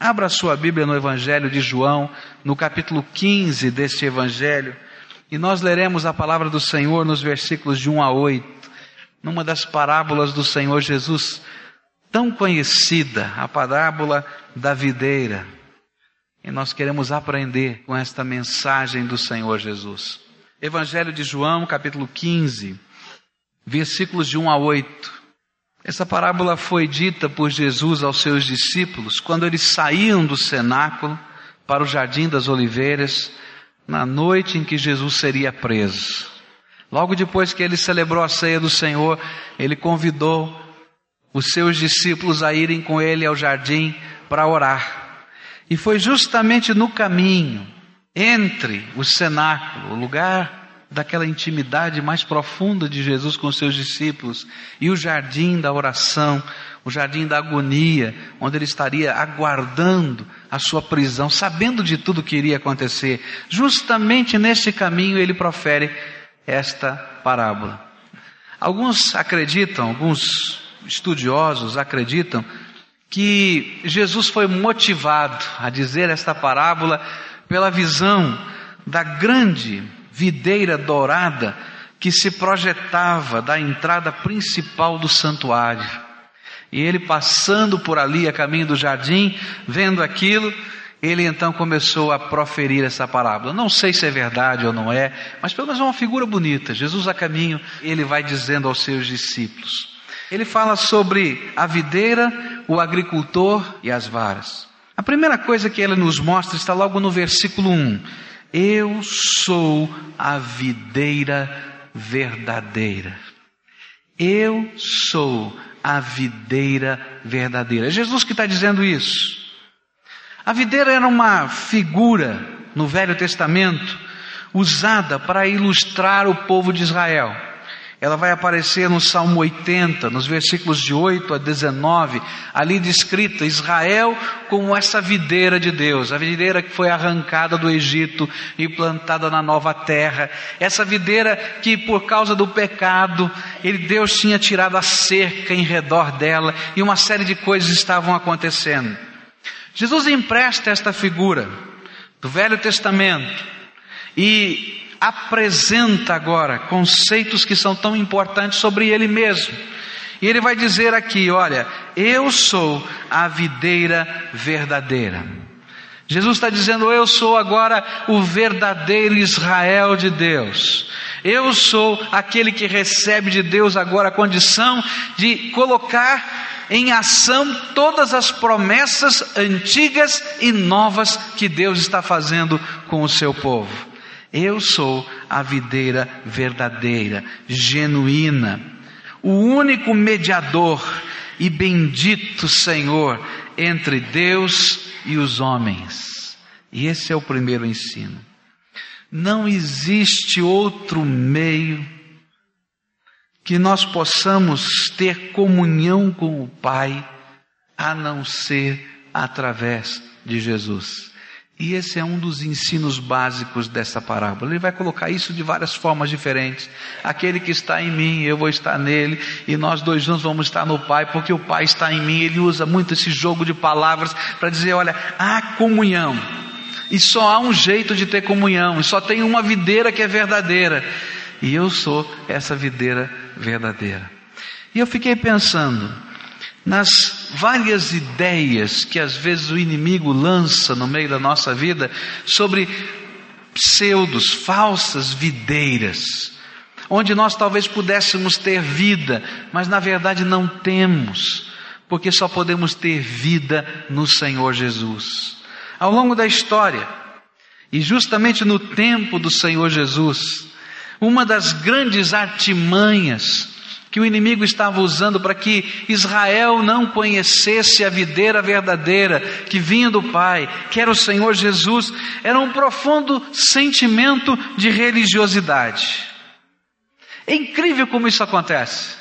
Abra sua Bíblia no Evangelho de João, no capítulo 15 deste Evangelho, e nós leremos a palavra do Senhor nos versículos de 1 a 8, numa das parábolas do Senhor Jesus, tão conhecida, a parábola da videira. E nós queremos aprender com esta mensagem do Senhor Jesus. Evangelho de João, capítulo 15, versículos de 1 a 8. Essa parábola foi dita por Jesus aos seus discípulos quando eles saíam do cenáculo para o jardim das oliveiras na noite em que Jesus seria preso. Logo depois que ele celebrou a ceia do Senhor, ele convidou os seus discípulos a irem com ele ao jardim para orar. E foi justamente no caminho entre o cenáculo, o lugar daquela intimidade mais profunda de Jesus com seus discípulos e o jardim da oração, o jardim da agonia, onde ele estaria aguardando a sua prisão, sabendo de tudo que iria acontecer. Justamente neste caminho ele profere esta parábola. Alguns acreditam, alguns estudiosos acreditam que Jesus foi motivado a dizer esta parábola pela visão da grande videira dourada que se projetava da entrada principal do santuário. E ele passando por ali a caminho do jardim, vendo aquilo, ele então começou a proferir essa parábola. Não sei se é verdade ou não é, mas pelo menos é uma figura bonita. Jesus a caminho, ele vai dizendo aos seus discípulos. Ele fala sobre a videira, o agricultor e as varas. A primeira coisa que ele nos mostra está logo no versículo 1. Eu sou a videira verdadeira. Eu sou a videira verdadeira. É Jesus que está dizendo isso. A videira era uma figura no Velho Testamento usada para ilustrar o povo de Israel. Ela vai aparecer no Salmo 80, nos versículos de 8 a 19, ali descrita Israel como essa videira de Deus, a videira que foi arrancada do Egito e plantada na nova terra. Essa videira que por causa do pecado, ele Deus tinha tirado a cerca em redor dela e uma série de coisas estavam acontecendo. Jesus empresta esta figura do Velho Testamento e apresenta agora conceitos que são tão importantes sobre ele mesmo. E ele vai dizer aqui: olha, eu sou a videira verdadeira. Jesus está dizendo: Eu sou agora o verdadeiro Israel de Deus. Eu sou aquele que recebe de Deus agora a condição de colocar em ação todas as promessas antigas e novas que Deus está fazendo com o seu povo. Eu sou a videira verdadeira, genuína, o único mediador e bendito Senhor entre Deus e os homens. E esse é o primeiro ensino. Não existe outro meio que nós possamos ter comunhão com o Pai a não ser através de Jesus. E esse é um dos ensinos básicos dessa parábola. Ele vai colocar isso de várias formas diferentes. Aquele que está em mim, eu vou estar nele, e nós dois juntos vamos estar no Pai, porque o Pai está em mim. Ele usa muito esse jogo de palavras para dizer: olha, há comunhão. E só há um jeito de ter comunhão, e só tem uma videira que é verdadeira. E eu sou essa videira verdadeira. E eu fiquei pensando, nas várias ideias que às vezes o inimigo lança no meio da nossa vida sobre pseudos, falsas videiras, onde nós talvez pudéssemos ter vida, mas na verdade não temos, porque só podemos ter vida no Senhor Jesus. Ao longo da história, e justamente no tempo do Senhor Jesus, uma das grandes artimanhas que o inimigo estava usando para que Israel não conhecesse a videira verdadeira que vinha do Pai, que era o Senhor Jesus, era um profundo sentimento de religiosidade. É incrível como isso acontece.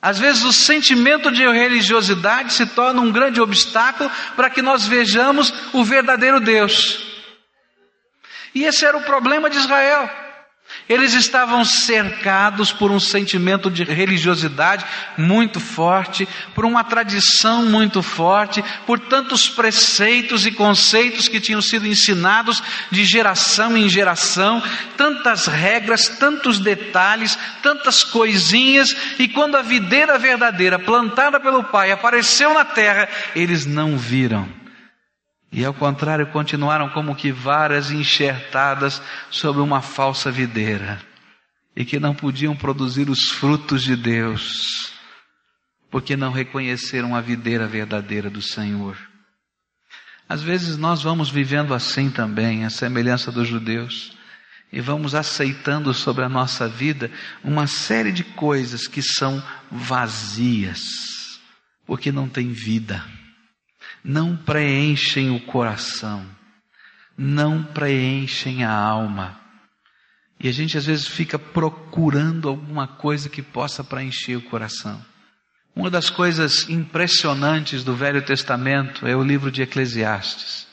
Às vezes o sentimento de religiosidade se torna um grande obstáculo para que nós vejamos o verdadeiro Deus. E esse era o problema de Israel. Eles estavam cercados por um sentimento de religiosidade muito forte, por uma tradição muito forte, por tantos preceitos e conceitos que tinham sido ensinados de geração em geração, tantas regras, tantos detalhes, tantas coisinhas, e quando a videira verdadeira, plantada pelo Pai, apareceu na terra, eles não viram. E ao contrário, continuaram como que varas enxertadas sobre uma falsa videira e que não podiam produzir os frutos de Deus, porque não reconheceram a videira verdadeira do Senhor. Às vezes nós vamos vivendo assim também, a semelhança dos judeus, e vamos aceitando sobre a nossa vida uma série de coisas que são vazias, porque não tem vida não preenchem o coração, não preenchem a alma. E a gente às vezes fica procurando alguma coisa que possa preencher o coração. Uma das coisas impressionantes do Velho Testamento é o livro de Eclesiastes.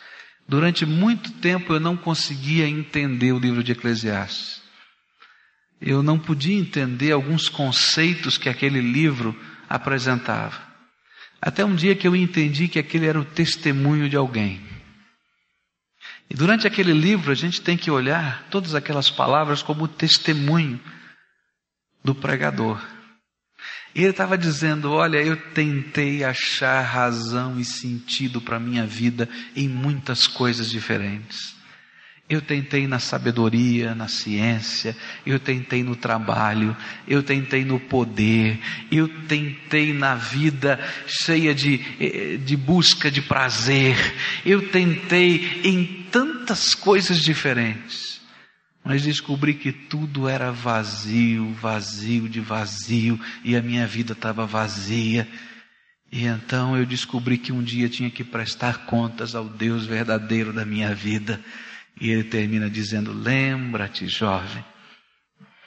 Durante muito tempo eu não conseguia entender o livro de Eclesiastes. Eu não podia entender alguns conceitos que aquele livro apresentava. Até um dia que eu entendi que aquele era o testemunho de alguém. E durante aquele livro a gente tem que olhar todas aquelas palavras como testemunho do pregador. E ele estava dizendo: Olha, eu tentei achar razão e sentido para a minha vida em muitas coisas diferentes. Eu tentei na sabedoria, na ciência, eu tentei no trabalho, eu tentei no poder, eu tentei na vida cheia de, eh, de busca de prazer, eu tentei em tantas coisas diferentes, mas descobri que tudo era vazio, vazio de vazio, e a minha vida estava vazia. E então eu descobri que um dia tinha que prestar contas ao Deus verdadeiro da minha vida. E ele termina dizendo: Lembra-te, jovem,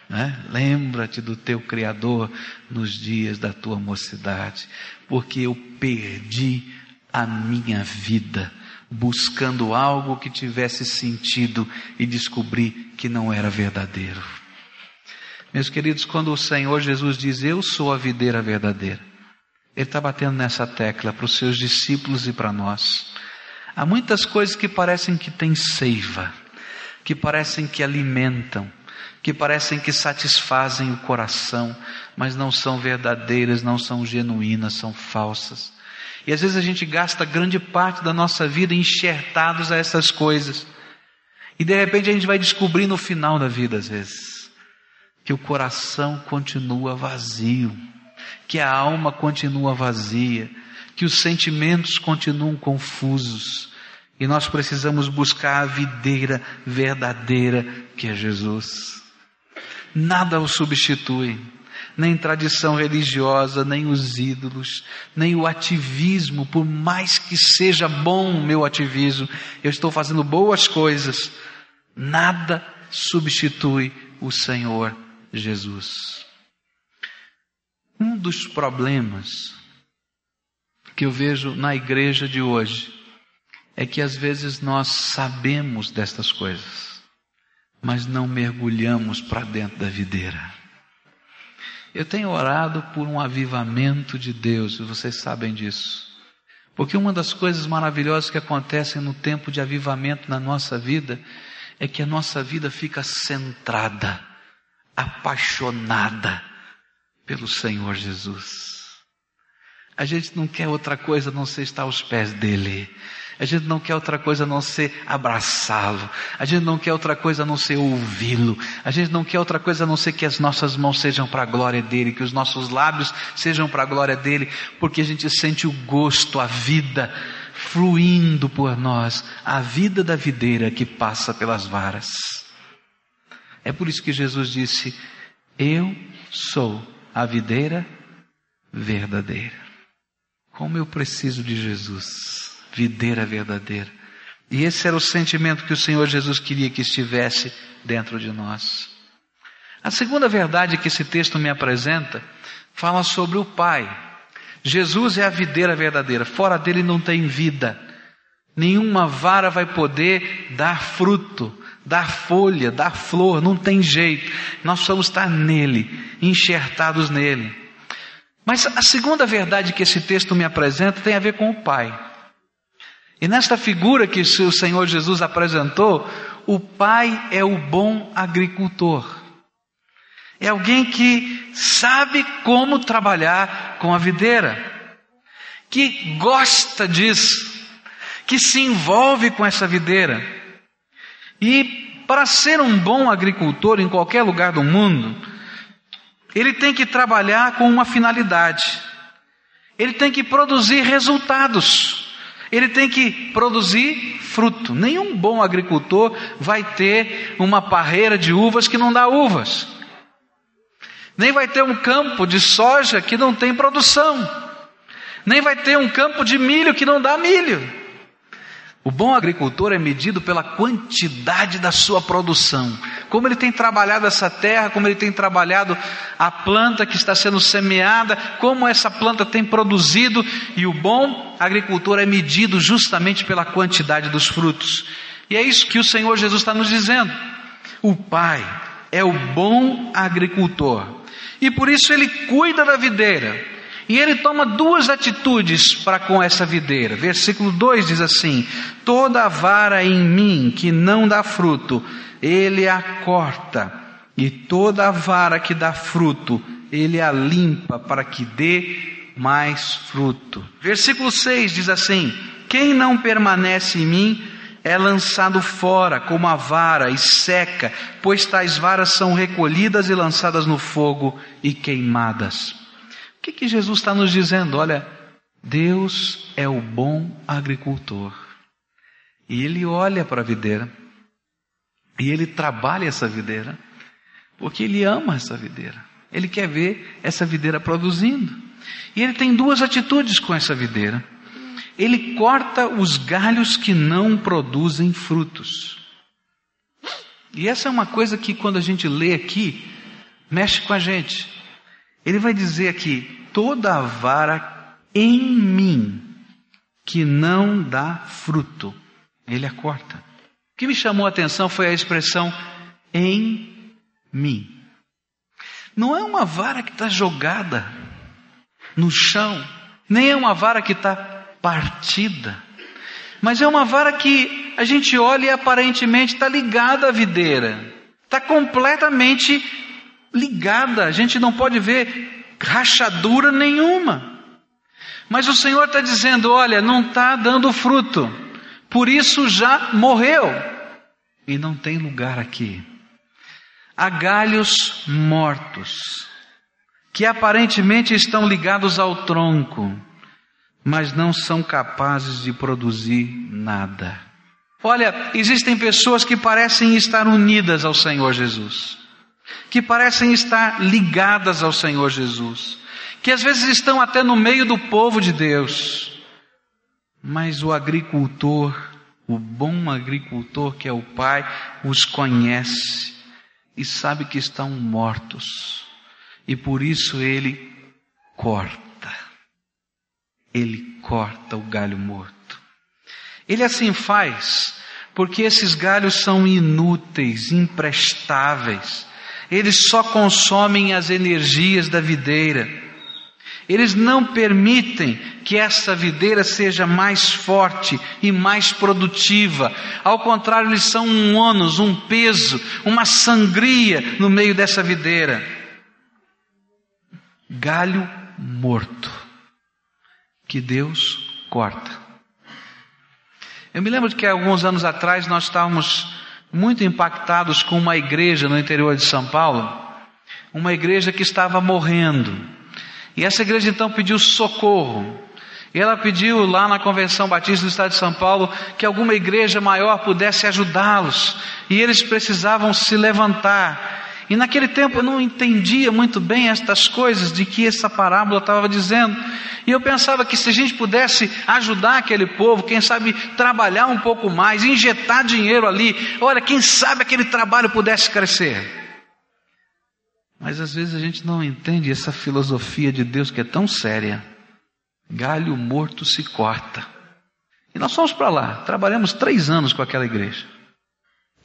né? lembra-te do teu Criador nos dias da tua mocidade, porque eu perdi a minha vida buscando algo que tivesse sentido e descobri que não era verdadeiro. Meus queridos, quando o Senhor Jesus diz: Eu sou a videira verdadeira, Ele está batendo nessa tecla para os seus discípulos e para nós. Há muitas coisas que parecem que têm seiva, que parecem que alimentam, que parecem que satisfazem o coração, mas não são verdadeiras, não são genuínas, são falsas. E às vezes a gente gasta grande parte da nossa vida enxertados a essas coisas. E de repente a gente vai descobrir no final da vida, às vezes, que o coração continua vazio, que a alma continua vazia, que os sentimentos continuam confusos e nós precisamos buscar a videira verdadeira que é Jesus. Nada o substitui, nem tradição religiosa, nem os ídolos, nem o ativismo, por mais que seja bom o meu ativismo, eu estou fazendo boas coisas, nada substitui o Senhor Jesus. Um dos problemas que eu vejo na igreja de hoje é que às vezes nós sabemos destas coisas, mas não mergulhamos para dentro da videira. Eu tenho orado por um avivamento de Deus, e vocês sabem disso. Porque uma das coisas maravilhosas que acontecem no tempo de avivamento na nossa vida é que a nossa vida fica centrada, apaixonada pelo Senhor Jesus. A gente não quer outra coisa a não ser estar aos pés dele. A gente não quer outra coisa a não ser abraçá-lo. A gente não quer outra coisa a não ser ouvi-lo. A gente não quer outra coisa a não ser que as nossas mãos sejam para a glória dele, que os nossos lábios sejam para a glória dele, porque a gente sente o gosto, a vida fluindo por nós, a vida da videira que passa pelas varas. É por isso que Jesus disse: Eu sou a videira verdadeira. Como eu preciso de Jesus, videira verdadeira. E esse era o sentimento que o Senhor Jesus queria que estivesse dentro de nós. A segunda verdade que esse texto me apresenta fala sobre o Pai. Jesus é a videira verdadeira, fora dele não tem vida. Nenhuma vara vai poder dar fruto, dá folha, dá flor, não tem jeito. Nós precisamos estar nele, enxertados nele. Mas a segunda verdade que esse texto me apresenta tem a ver com o Pai. E nesta figura que o Senhor Jesus apresentou, o Pai é o bom agricultor. É alguém que sabe como trabalhar com a videira, que gosta disso, que se envolve com essa videira. E para ser um bom agricultor em qualquer lugar do mundo, ele tem que trabalhar com uma finalidade. Ele tem que produzir resultados. Ele tem que produzir fruto. Nenhum bom agricultor vai ter uma parreira de uvas que não dá uvas. Nem vai ter um campo de soja que não tem produção. Nem vai ter um campo de milho que não dá milho. O bom agricultor é medido pela quantidade da sua produção. Como ele tem trabalhado essa terra, como ele tem trabalhado a planta que está sendo semeada, como essa planta tem produzido, e o bom agricultor é medido justamente pela quantidade dos frutos. E é isso que o Senhor Jesus está nos dizendo. O Pai é o bom agricultor. E por isso ele cuida da videira e ele toma duas atitudes para com essa videira. Versículo 2 diz assim: Toda vara em mim que não dá fruto, ele a corta, e toda vara que dá fruto, ele a limpa para que dê mais fruto. Versículo 6 diz assim: Quem não permanece em mim, é lançado fora como a vara e seca, pois tais varas são recolhidas e lançadas no fogo e queimadas. O que, que Jesus está nos dizendo? Olha, Deus é o bom agricultor. E ele olha para a videira. E ele trabalha essa videira. Porque ele ama essa videira. Ele quer ver essa videira produzindo. E ele tem duas atitudes com essa videira. Ele corta os galhos que não produzem frutos. E essa é uma coisa que quando a gente lê aqui, mexe com a gente. Ele vai dizer aqui: toda vara em mim que não dá fruto, ele a corta. O que me chamou a atenção foi a expressão em mim. Não é uma vara que está jogada no chão, nem é uma vara que está partida, mas é uma vara que a gente olha e aparentemente está ligada à videira, está completamente ligada, a gente não pode ver rachadura nenhuma. Mas o Senhor está dizendo: olha, não está dando fruto, por isso já morreu, e não tem lugar aqui. Há galhos mortos, que aparentemente estão ligados ao tronco, mas não são capazes de produzir nada. Olha, existem pessoas que parecem estar unidas ao Senhor Jesus que parecem estar ligadas ao Senhor Jesus, que às vezes estão até no meio do povo de Deus, mas o agricultor, o bom agricultor que é o Pai, os conhece e sabe que estão mortos, e por isso ele corta, ele corta o galho morto. Ele assim faz, porque esses galhos são inúteis, imprestáveis, eles só consomem as energias da videira. Eles não permitem que essa videira seja mais forte e mais produtiva. Ao contrário, eles são um ônus, um peso, uma sangria no meio dessa videira. Galho morto que Deus corta. Eu me lembro de que alguns anos atrás nós estávamos muito impactados com uma igreja no interior de São Paulo, uma igreja que estava morrendo. E essa igreja então pediu socorro. E ela pediu lá na Convenção Batista do Estado de São Paulo que alguma igreja maior pudesse ajudá-los. E eles precisavam se levantar. E naquele tempo eu não entendia muito bem estas coisas de que essa parábola estava dizendo. E eu pensava que se a gente pudesse ajudar aquele povo, quem sabe trabalhar um pouco mais, injetar dinheiro ali, olha, quem sabe aquele trabalho pudesse crescer. Mas às vezes a gente não entende essa filosofia de Deus que é tão séria. Galho morto se corta. E nós fomos para lá, trabalhamos três anos com aquela igreja.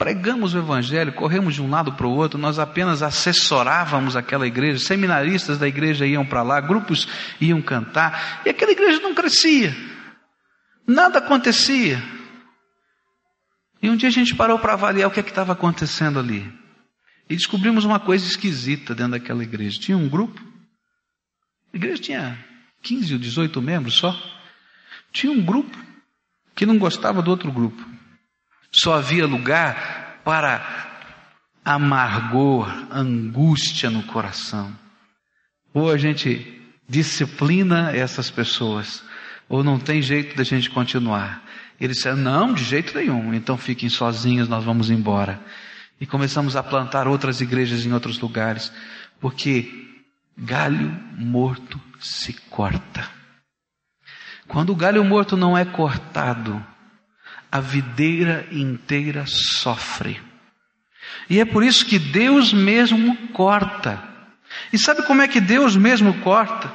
Pregamos o Evangelho, corremos de um lado para o outro, nós apenas assessorávamos aquela igreja, seminaristas da igreja iam para lá, grupos iam cantar, e aquela igreja não crescia, nada acontecia. E um dia a gente parou para avaliar o que é estava acontecendo ali. E descobrimos uma coisa esquisita dentro daquela igreja. Tinha um grupo, a igreja tinha 15 ou 18 membros só. Tinha um grupo que não gostava do outro grupo. Só havia lugar para amargor, angústia no coração. Ou a gente disciplina essas pessoas, ou não tem jeito da gente continuar. Eles disseram, não, de jeito nenhum, então fiquem sozinhos, nós vamos embora. E começamos a plantar outras igrejas em outros lugares, porque galho morto se corta. Quando o galho morto não é cortado, a videira inteira sofre. E é por isso que Deus mesmo corta. E sabe como é que Deus mesmo corta?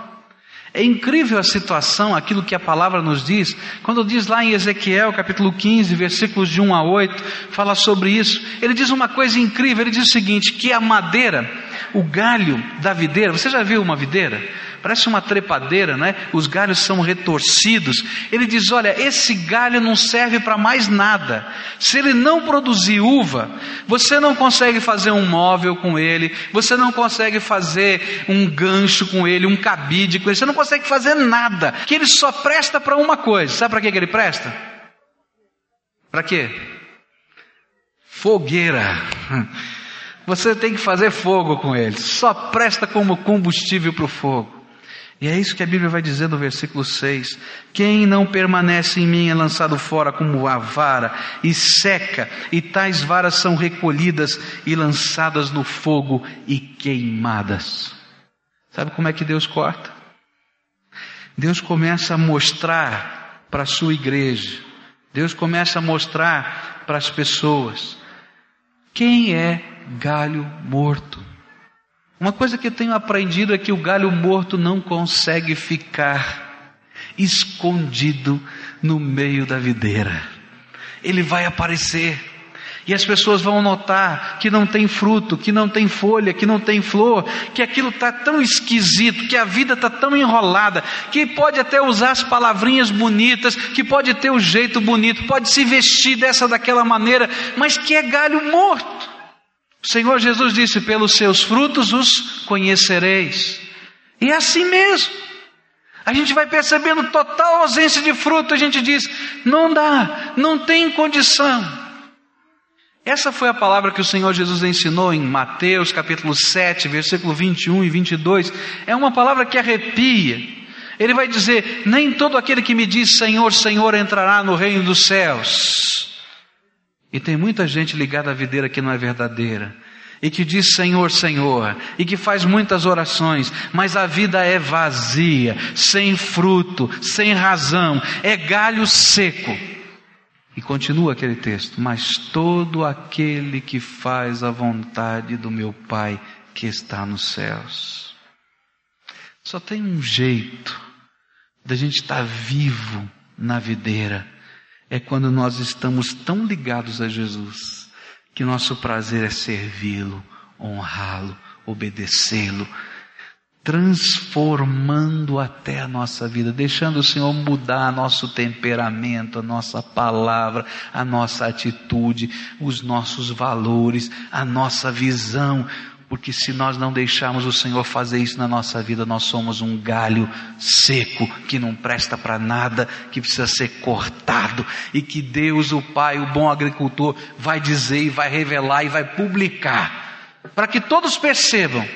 É incrível a situação, aquilo que a palavra nos diz, quando diz lá em Ezequiel capítulo 15, versículos de 1 a 8, fala sobre isso. Ele diz uma coisa incrível, ele diz o seguinte: que a madeira, o galho da videira, você já viu uma videira? Parece uma trepadeira, né? Os galhos são retorcidos. Ele diz: Olha, esse galho não serve para mais nada. Se ele não produzir uva, você não consegue fazer um móvel com ele, você não consegue fazer um gancho com ele, um cabide com ele, você não consegue fazer nada. Que ele só presta para uma coisa. Sabe para que ele presta? Para quê? Fogueira. Você tem que fazer fogo com ele. Só presta como combustível para o fogo. E é isso que a Bíblia vai dizer no versículo 6. Quem não permanece em mim é lançado fora como a vara e seca, e tais varas são recolhidas e lançadas no fogo e queimadas. Sabe como é que Deus corta? Deus começa a mostrar para a sua igreja, Deus começa a mostrar para as pessoas quem é galho morto. Uma coisa que eu tenho aprendido é que o galho morto não consegue ficar escondido no meio da videira. Ele vai aparecer. E as pessoas vão notar que não tem fruto, que não tem folha, que não tem flor, que aquilo está tão esquisito, que a vida está tão enrolada, que pode até usar as palavrinhas bonitas, que pode ter o jeito bonito, pode se vestir dessa daquela maneira, mas que é galho morto. O Senhor Jesus disse: pelos seus frutos os conhecereis. E é assim mesmo. A gente vai percebendo total ausência de fruto, a gente diz: não dá, não tem condição. Essa foi a palavra que o Senhor Jesus ensinou em Mateus capítulo 7, versículo 21 e 22. É uma palavra que arrepia. Ele vai dizer: Nem todo aquele que me diz Senhor, Senhor entrará no reino dos céus e tem muita gente ligada à videira que não é verdadeira. E que diz Senhor, Senhor, e que faz muitas orações, mas a vida é vazia, sem fruto, sem razão, é galho seco. E continua aquele texto: Mas todo aquele que faz a vontade do meu Pai que está nos céus. Só tem um jeito da gente estar vivo na videira é quando nós estamos tão ligados a Jesus que nosso prazer é servi-lo, honrá-lo, obedecê-lo, transformando até a nossa vida, deixando o Senhor mudar nosso temperamento, a nossa palavra, a nossa atitude, os nossos valores, a nossa visão, porque se nós não deixarmos o Senhor fazer isso na nossa vida, nós somos um galho seco que não presta para nada, que precisa ser cortado e que Deus, o Pai, o bom agricultor, vai dizer e vai revelar e vai publicar, para que todos percebam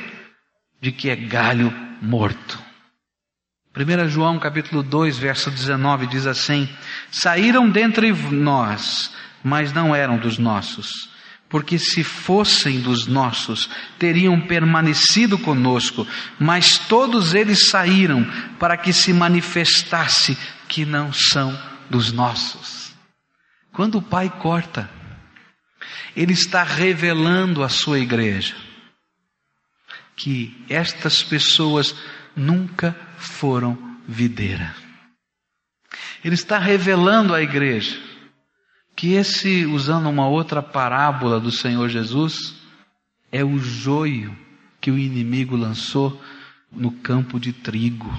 de que é galho morto. 1 João capítulo 2, verso 19 diz assim: Saíram dentre nós, mas não eram dos nossos porque se fossem dos nossos, teriam permanecido conosco, mas todos eles saíram para que se manifestasse que não são dos nossos. Quando o Pai corta, Ele está revelando à sua igreja que estas pessoas nunca foram videira. Ele está revelando à igreja que esse, usando uma outra parábola do Senhor Jesus, é o joio que o inimigo lançou no campo de trigo.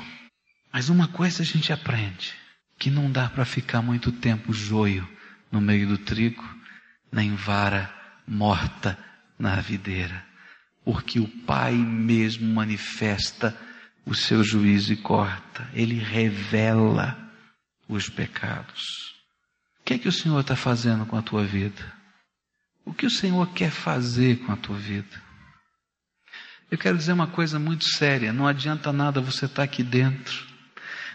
Mas uma coisa a gente aprende, que não dá para ficar muito tempo joio no meio do trigo, nem vara morta na videira, porque o Pai mesmo manifesta o seu juízo e corta, ele revela os pecados. O que é que o Senhor está fazendo com a tua vida? O que o Senhor quer fazer com a tua vida? Eu quero dizer uma coisa muito séria: não adianta nada você estar tá aqui dentro,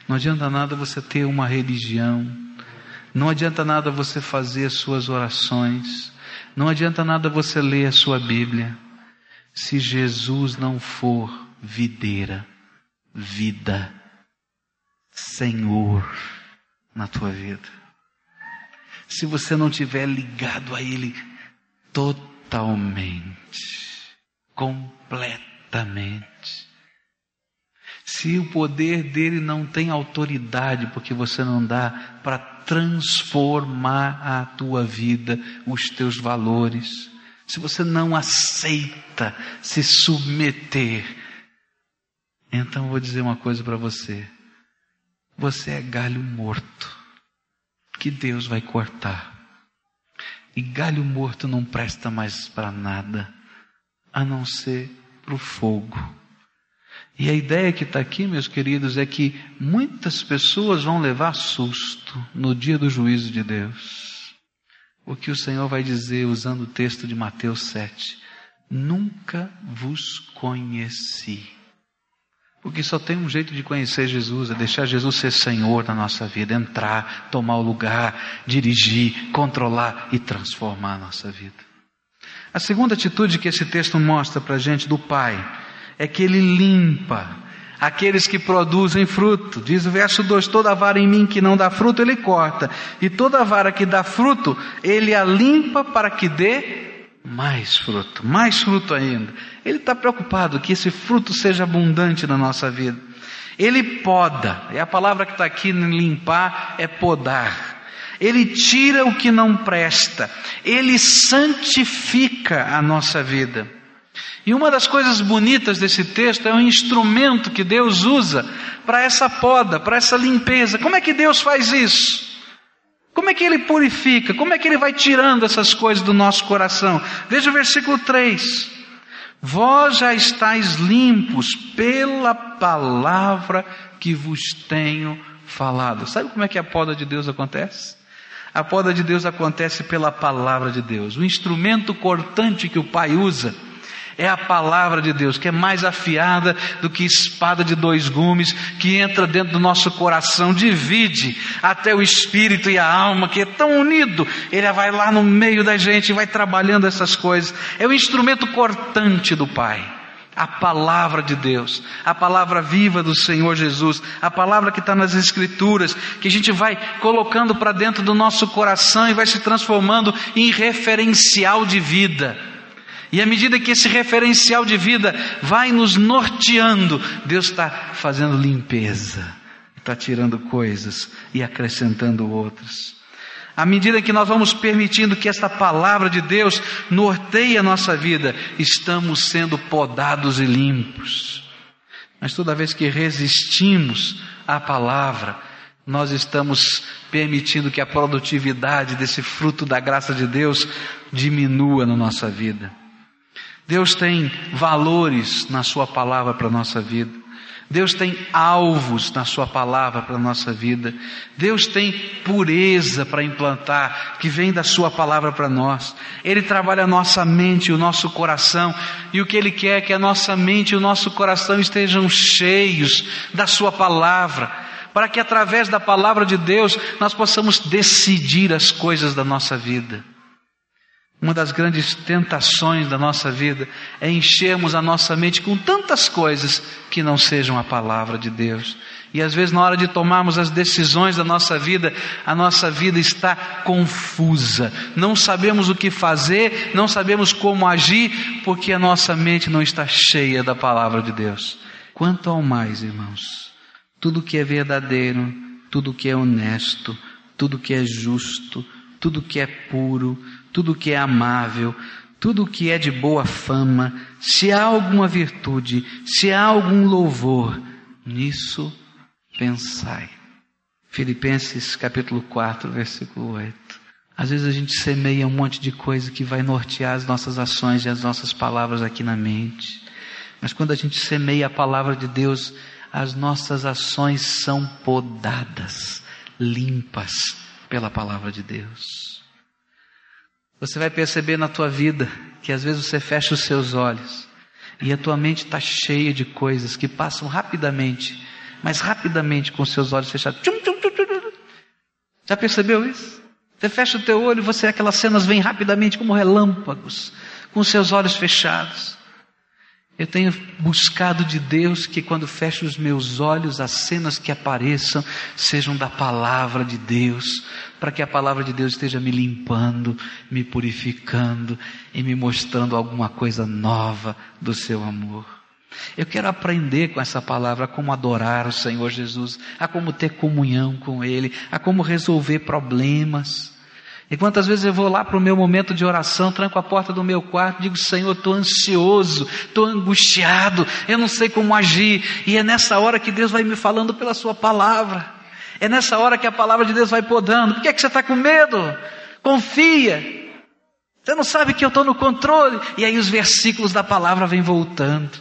não adianta nada você ter uma religião, não adianta nada você fazer as suas orações, não adianta nada você ler a sua Bíblia, se Jesus não for videira, vida, Senhor na tua vida. Se você não tiver ligado a Ele totalmente, completamente, se o poder dele não tem autoridade, porque você não dá para transformar a tua vida, os teus valores, se você não aceita se submeter, então vou dizer uma coisa para você. Você é galho morto, que Deus vai cortar. E galho morto não presta mais para nada, a não ser para o fogo. E a ideia que está aqui, meus queridos, é que muitas pessoas vão levar susto no dia do juízo de Deus. O que o Senhor vai dizer usando o texto de Mateus 7: Nunca vos conheci. Porque só tem um jeito de conhecer Jesus, é deixar Jesus ser Senhor na nossa vida, entrar, tomar o lugar, dirigir, controlar e transformar a nossa vida. A segunda atitude que esse texto mostra para a gente do Pai é que ele limpa aqueles que produzem fruto. Diz o verso 2: Toda vara em mim que não dá fruto, ele corta, e toda vara que dá fruto, ele a limpa para que dê mais fruto, mais fruto ainda. Ele está preocupado que esse fruto seja abundante na nossa vida. Ele poda, e a palavra que está aqui limpar é podar. Ele tira o que não presta, ele santifica a nossa vida. E uma das coisas bonitas desse texto é o instrumento que Deus usa para essa poda, para essa limpeza. Como é que Deus faz isso? Como é que ele purifica? Como é que ele vai tirando essas coisas do nosso coração? Veja o versículo 3. Vós já estáis limpos pela palavra que vos tenho falado. Sabe como é que a poda de Deus acontece? A poda de Deus acontece pela palavra de Deus. O instrumento cortante que o Pai usa é a palavra de Deus, que é mais afiada do que espada de dois gumes, que entra dentro do nosso coração, divide até o espírito e a alma, que é tão unido. Ele vai lá no meio da gente e vai trabalhando essas coisas. É o instrumento cortante do Pai a palavra de Deus, a palavra viva do Senhor Jesus, a palavra que está nas Escrituras, que a gente vai colocando para dentro do nosso coração e vai se transformando em referencial de vida. E à medida que esse referencial de vida vai nos norteando, Deus está fazendo limpeza, está tirando coisas e acrescentando outras. À medida que nós vamos permitindo que esta palavra de Deus norteie a nossa vida, estamos sendo podados e limpos. Mas toda vez que resistimos à palavra, nós estamos permitindo que a produtividade desse fruto da graça de Deus diminua na nossa vida. Deus tem valores na Sua palavra para a nossa vida. Deus tem alvos na Sua palavra para a nossa vida. Deus tem pureza para implantar, que vem da Sua palavra para nós. Ele trabalha a nossa mente e o nosso coração, e o que Ele quer é que a nossa mente e o nosso coração estejam cheios da Sua palavra, para que através da palavra de Deus nós possamos decidir as coisas da nossa vida. Uma das grandes tentações da nossa vida é enchermos a nossa mente com tantas coisas que não sejam a palavra de Deus. E às vezes, na hora de tomarmos as decisões da nossa vida, a nossa vida está confusa. Não sabemos o que fazer, não sabemos como agir, porque a nossa mente não está cheia da palavra de Deus. Quanto ao mais, irmãos, tudo que é verdadeiro, tudo que é honesto, tudo que é justo, tudo que é puro, tudo que é amável, tudo que é de boa fama, se há alguma virtude, se há algum louvor, nisso pensai. Filipenses capítulo 4, versículo 8. Às vezes a gente semeia um monte de coisa que vai nortear as nossas ações e as nossas palavras aqui na mente. Mas quando a gente semeia a palavra de Deus, as nossas ações são podadas, limpas pela palavra de Deus. Você vai perceber na tua vida que às vezes você fecha os seus olhos e a tua mente está cheia de coisas que passam rapidamente, mas rapidamente com os seus olhos fechados. Já percebeu isso? Você fecha o teu olho você aquelas cenas vêm rapidamente como relâmpagos, com os seus olhos fechados. Eu tenho buscado de Deus que quando fecho os meus olhos, as cenas que apareçam sejam da palavra de Deus, para que a palavra de Deus esteja me limpando, me purificando e me mostrando alguma coisa nova do seu amor. Eu quero aprender com essa palavra a como adorar o Senhor Jesus, a como ter comunhão com Ele, a como resolver problemas. E quantas vezes eu vou lá para o meu momento de oração, tranco a porta do meu quarto, digo, Senhor, estou ansioso, estou angustiado, eu não sei como agir. E é nessa hora que Deus vai me falando pela Sua palavra. É nessa hora que a palavra de Deus vai podando. Por que, é que você está com medo? Confia. Você não sabe que eu estou no controle. E aí os versículos da palavra vêm voltando.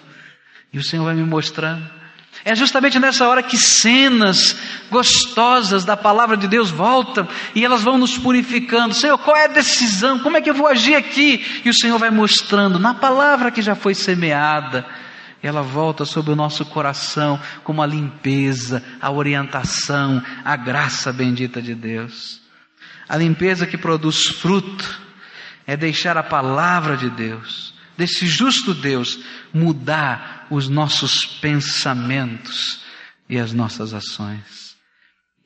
E o Senhor vai me mostrando. É justamente nessa hora que cenas gostosas da palavra de Deus voltam e elas vão nos purificando. Senhor, qual é a decisão? Como é que eu vou agir aqui? E o Senhor vai mostrando na palavra que já foi semeada. Ela volta sobre o nosso coração como a limpeza, a orientação, a graça bendita de Deus. A limpeza que produz fruto é deixar a palavra de Deus, desse justo Deus, mudar os nossos pensamentos e as nossas ações.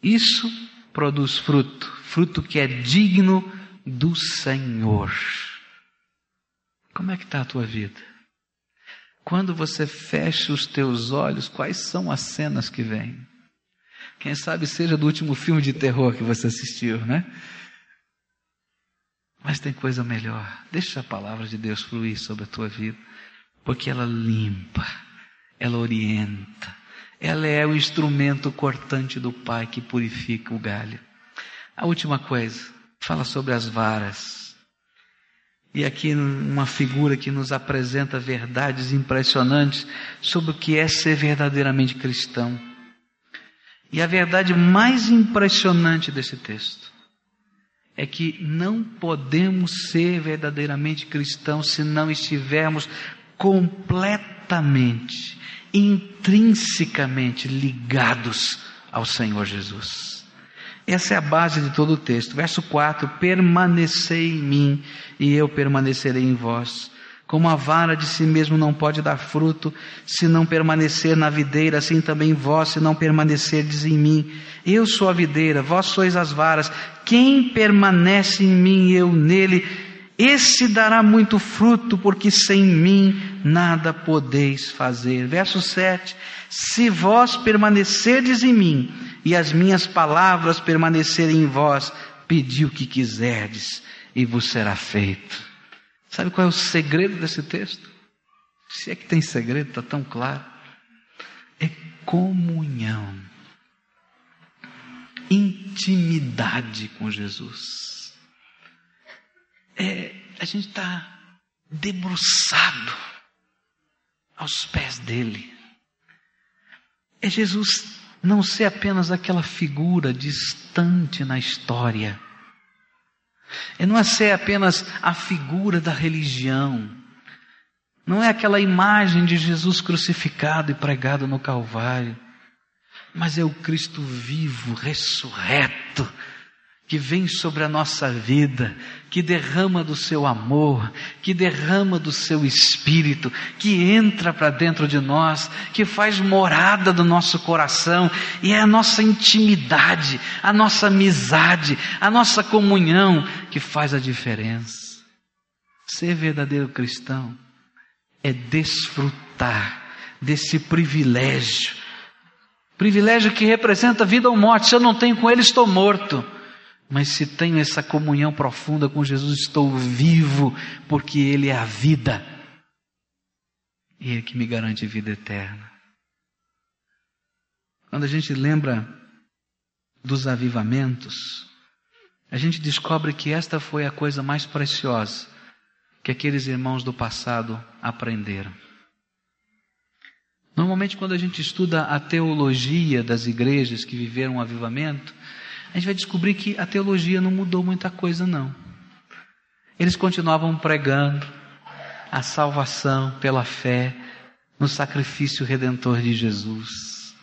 Isso produz fruto, fruto que é digno do Senhor. Como é que está a tua vida? Quando você fecha os teus olhos, quais são as cenas que vêm? Quem sabe seja do último filme de terror que você assistiu, né? Mas tem coisa melhor. Deixa a palavra de Deus fluir sobre a tua vida porque ela limpa, ela orienta, ela é o instrumento cortante do Pai que purifica o galho. A última coisa, fala sobre as varas. E aqui uma figura que nos apresenta verdades impressionantes sobre o que é ser verdadeiramente cristão. E a verdade mais impressionante desse texto é que não podemos ser verdadeiramente cristãos se não estivermos completamente, intrinsecamente ligados ao Senhor Jesus. Essa é a base de todo o texto. Verso 4: Permanecei em mim e eu permanecerei em vós. Como a vara de si mesmo não pode dar fruto se não permanecer na videira, assim também vós, se não permanecerdes em mim. Eu sou a videira, vós sois as varas. Quem permanece em mim e eu nele, esse dará muito fruto, porque sem mim nada podeis fazer. Verso 7: Se vós permanecerdes em mim e as minhas palavras permanecerem em vós, pedi o que quiserdes e vos será feito. Sabe qual é o segredo desse texto? Se é que tem segredo, está tão claro. É comunhão, intimidade com Jesus. É, a gente está debruçado aos pés dele. É Jesus não ser apenas aquela figura distante na história. É não é ser apenas a figura da religião. Não é aquela imagem de Jesus crucificado e pregado no Calvário. Mas é o Cristo vivo, ressurreto, que vem sobre a nossa vida, que derrama do seu amor, que derrama do seu espírito, que entra para dentro de nós, que faz morada do nosso coração, e é a nossa intimidade, a nossa amizade, a nossa comunhão que faz a diferença. Ser verdadeiro cristão é desfrutar desse privilégio, privilégio que representa vida ou morte. Se eu não tenho com ele, estou morto. Mas se tenho essa comunhão profunda com Jesus, estou vivo, porque Ele é a vida. E Ele que me garante vida eterna. Quando a gente lembra dos avivamentos, a gente descobre que esta foi a coisa mais preciosa que aqueles irmãos do passado aprenderam. Normalmente, quando a gente estuda a teologia das igrejas que viveram o avivamento, a gente vai descobrir que a teologia não mudou muita coisa, não. Eles continuavam pregando a salvação pela fé no sacrifício redentor de Jesus.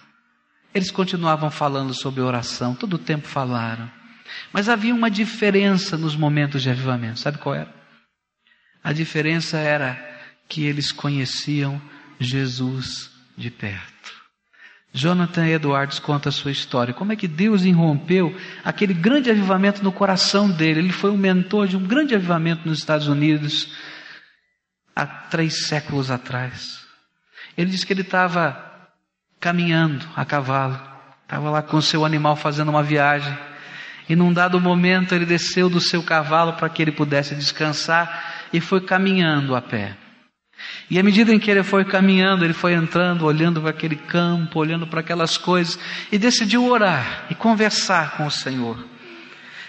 Eles continuavam falando sobre oração, todo o tempo falaram. Mas havia uma diferença nos momentos de avivamento. Sabe qual era? A diferença era que eles conheciam Jesus de perto. Jonathan Edwards conta a sua história. Como é que Deus irrompeu aquele grande avivamento no coração dele? Ele foi um mentor de um grande avivamento nos Estados Unidos há três séculos atrás. Ele disse que ele estava caminhando a cavalo, estava lá com seu animal fazendo uma viagem. E num dado momento ele desceu do seu cavalo para que ele pudesse descansar e foi caminhando a pé. E à medida em que ele foi caminhando, ele foi entrando, olhando para aquele campo, olhando para aquelas coisas, e decidiu orar e conversar com o Senhor.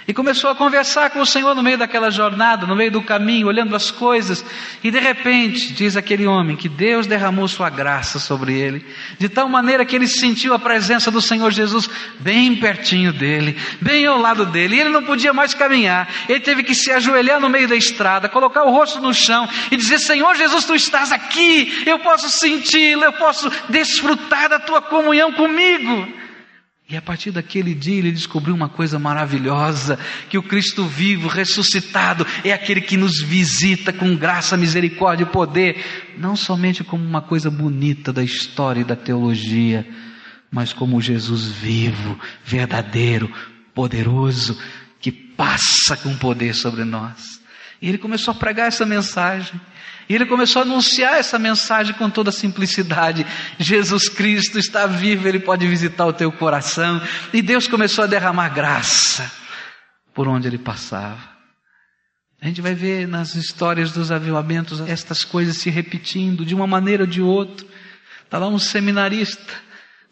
E começou a conversar com o Senhor no meio daquela jornada, no meio do caminho, olhando as coisas. E de repente, diz aquele homem, que Deus derramou sua graça sobre ele, de tal maneira que ele sentiu a presença do Senhor Jesus bem pertinho dele, bem ao lado dele. E ele não podia mais caminhar. Ele teve que se ajoelhar no meio da estrada, colocar o rosto no chão e dizer: Senhor Jesus, tu estás aqui, eu posso senti-lo, eu posso desfrutar da tua comunhão comigo. E a partir daquele dia ele descobriu uma coisa maravilhosa: que o Cristo vivo, ressuscitado, é aquele que nos visita com graça, misericórdia e poder, não somente como uma coisa bonita da história e da teologia, mas como Jesus vivo, verdadeiro, poderoso, que passa com poder sobre nós. E ele começou a pregar essa mensagem. E ele começou a anunciar essa mensagem com toda simplicidade. Jesus Cristo está vivo, ele pode visitar o teu coração. E Deus começou a derramar graça por onde ele passava. A gente vai ver nas histórias dos avivamentos estas coisas se repetindo de uma maneira ou de outra. Está lá um seminarista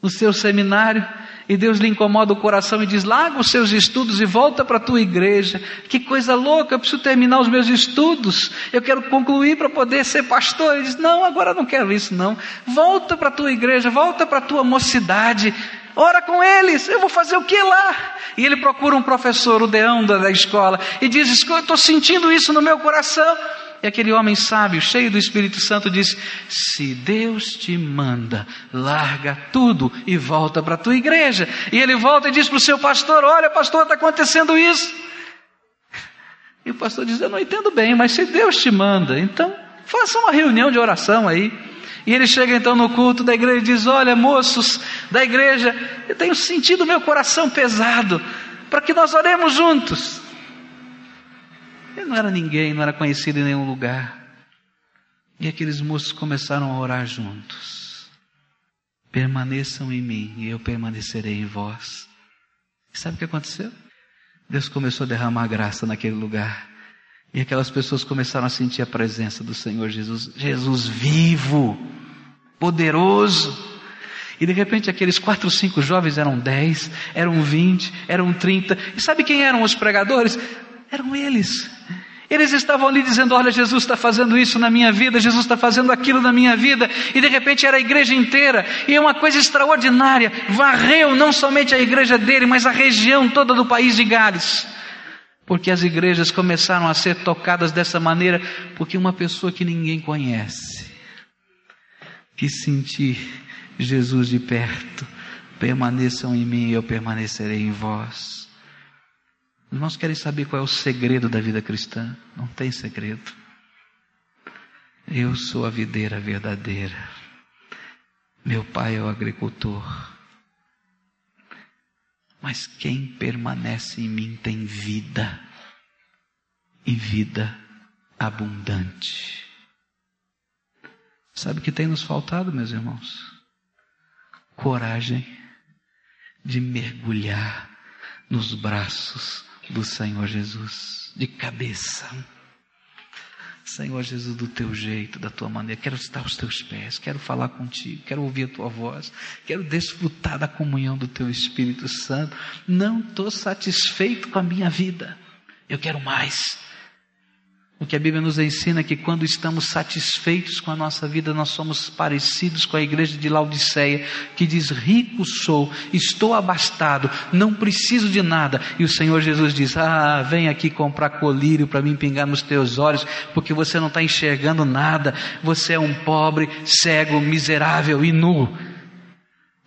no seu seminário e Deus lhe incomoda o coração e diz: larga os seus estudos e volta para a tua igreja. Que coisa louca, eu preciso terminar os meus estudos, eu quero concluir para poder ser pastor. Ele diz: não, agora não quero isso, não. Volta para a tua igreja, volta para a tua mocidade, ora com eles, eu vou fazer o que lá? E ele procura um professor, o deão da escola, e diz: estou sentindo isso no meu coração. E aquele homem sábio, cheio do Espírito Santo, disse: Se Deus te manda, larga tudo e volta para a tua igreja. E ele volta e diz para o seu pastor: Olha, pastor, está acontecendo isso. E o pastor diz: Eu não entendo bem, mas se Deus te manda, então faça uma reunião de oração aí. E ele chega então no culto da igreja e diz: Olha, moços da igreja, eu tenho sentido meu coração pesado, para que nós oremos juntos. Ele não era ninguém, não era conhecido em nenhum lugar. E aqueles moços começaram a orar juntos. Permaneçam em mim e eu permanecerei em vós. E sabe o que aconteceu? Deus começou a derramar graça naquele lugar. E aquelas pessoas começaram a sentir a presença do Senhor Jesus, Jesus vivo, poderoso. E de repente aqueles quatro, cinco jovens eram dez, eram vinte, eram trinta. E sabe quem eram os pregadores? Eram eles. Eles estavam ali dizendo: Olha, Jesus está fazendo isso na minha vida, Jesus está fazendo aquilo na minha vida, e de repente era a igreja inteira, e é uma coisa extraordinária, varreu não somente a igreja dele, mas a região toda do país de Gales, porque as igrejas começaram a ser tocadas dessa maneira, porque uma pessoa que ninguém conhece, que sentir Jesus de perto, permaneçam em mim e eu permanecerei em vós. Irmãos querem saber qual é o segredo da vida cristã? Não tem segredo. Eu sou a videira verdadeira. Meu pai é o agricultor. Mas quem permanece em mim tem vida, e vida abundante. Sabe o que tem nos faltado, meus irmãos? Coragem de mergulhar nos braços do Senhor Jesus, de cabeça. Senhor Jesus, do teu jeito, da tua maneira. Quero estar aos teus pés, quero falar contigo, quero ouvir a tua voz, quero desfrutar da comunhão do teu Espírito Santo. Não estou satisfeito com a minha vida, eu quero mais. O que a Bíblia nos ensina é que quando estamos satisfeitos com a nossa vida, nós somos parecidos com a igreja de Laodiceia, que diz: Rico sou, estou abastado, não preciso de nada. E o Senhor Jesus diz: Ah, vem aqui comprar colírio para me pingar nos teus olhos, porque você não está enxergando nada, você é um pobre, cego, miserável e nu.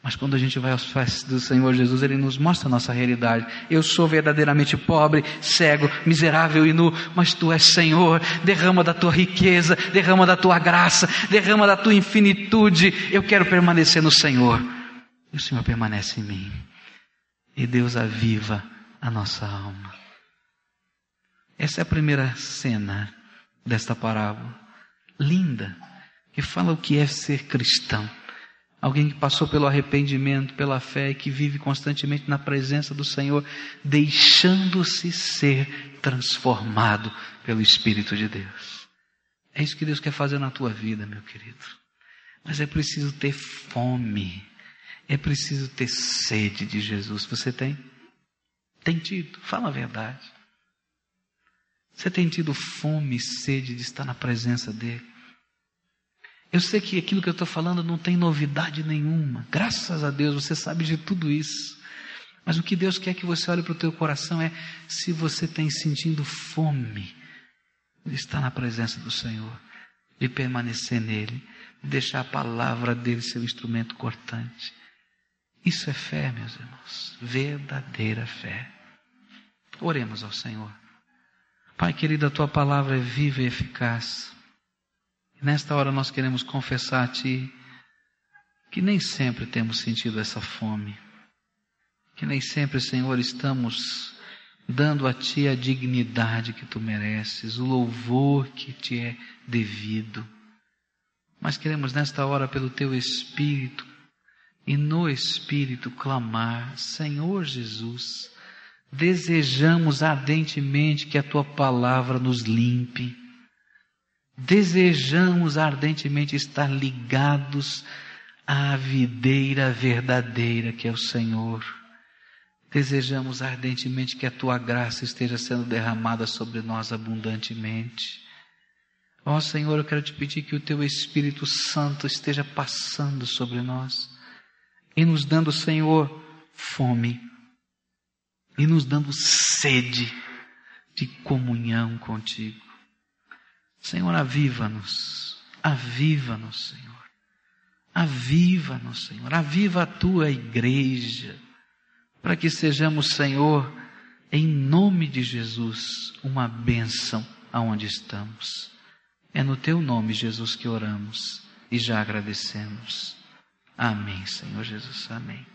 Mas quando a gente vai aos pés do Senhor Jesus, Ele nos mostra a nossa realidade. Eu sou verdadeiramente pobre, cego, miserável e nu, mas Tu és Senhor. Derrama da Tua riqueza, derrama da Tua graça, derrama da Tua infinitude. Eu quero permanecer no Senhor. E o Senhor permanece em mim. E Deus aviva a nossa alma. Essa é a primeira cena desta parábola. Linda, que fala o que é ser cristão. Alguém que passou pelo arrependimento, pela fé e que vive constantemente na presença do Senhor, deixando-se ser transformado pelo Espírito de Deus. É isso que Deus quer fazer na tua vida, meu querido. Mas é preciso ter fome, é preciso ter sede de Jesus. Você tem? Tem tido? Fala a verdade. Você tem tido fome e sede de estar na presença dEle? Eu sei que aquilo que eu estou falando não tem novidade nenhuma. Graças a Deus você sabe de tudo isso. Mas o que Deus quer que você olhe para o teu coração é se você tem sentindo fome de estar na presença do Senhor, de permanecer nele, de deixar a palavra dele ser o instrumento cortante. Isso é fé, meus irmãos, verdadeira fé. Oremos ao Senhor. Pai querido, a tua palavra é viva e eficaz. Nesta hora nós queremos confessar a Ti que nem sempre temos sentido essa fome, que nem sempre, Senhor, estamos dando a Ti a dignidade que Tu mereces, o louvor que Te é devido. Mas queremos nesta hora, pelo Teu Espírito, e no Espírito clamar: Senhor Jesus, desejamos ardentemente que a Tua palavra nos limpe desejamos ardentemente estar ligados à videira verdadeira que é o Senhor. Desejamos ardentemente que a tua graça esteja sendo derramada sobre nós abundantemente. Ó Senhor, eu quero te pedir que o teu Espírito Santo esteja passando sobre nós e nos dando, Senhor, fome e nos dando sede de comunhão contigo. Senhor, aviva-nos, aviva-nos, Senhor. Aviva-nos, Senhor. Aviva a tua igreja, para que sejamos, Senhor, em nome de Jesus, uma bênção aonde estamos. É no teu nome, Jesus, que oramos e já agradecemos. Amém, Senhor Jesus. Amém.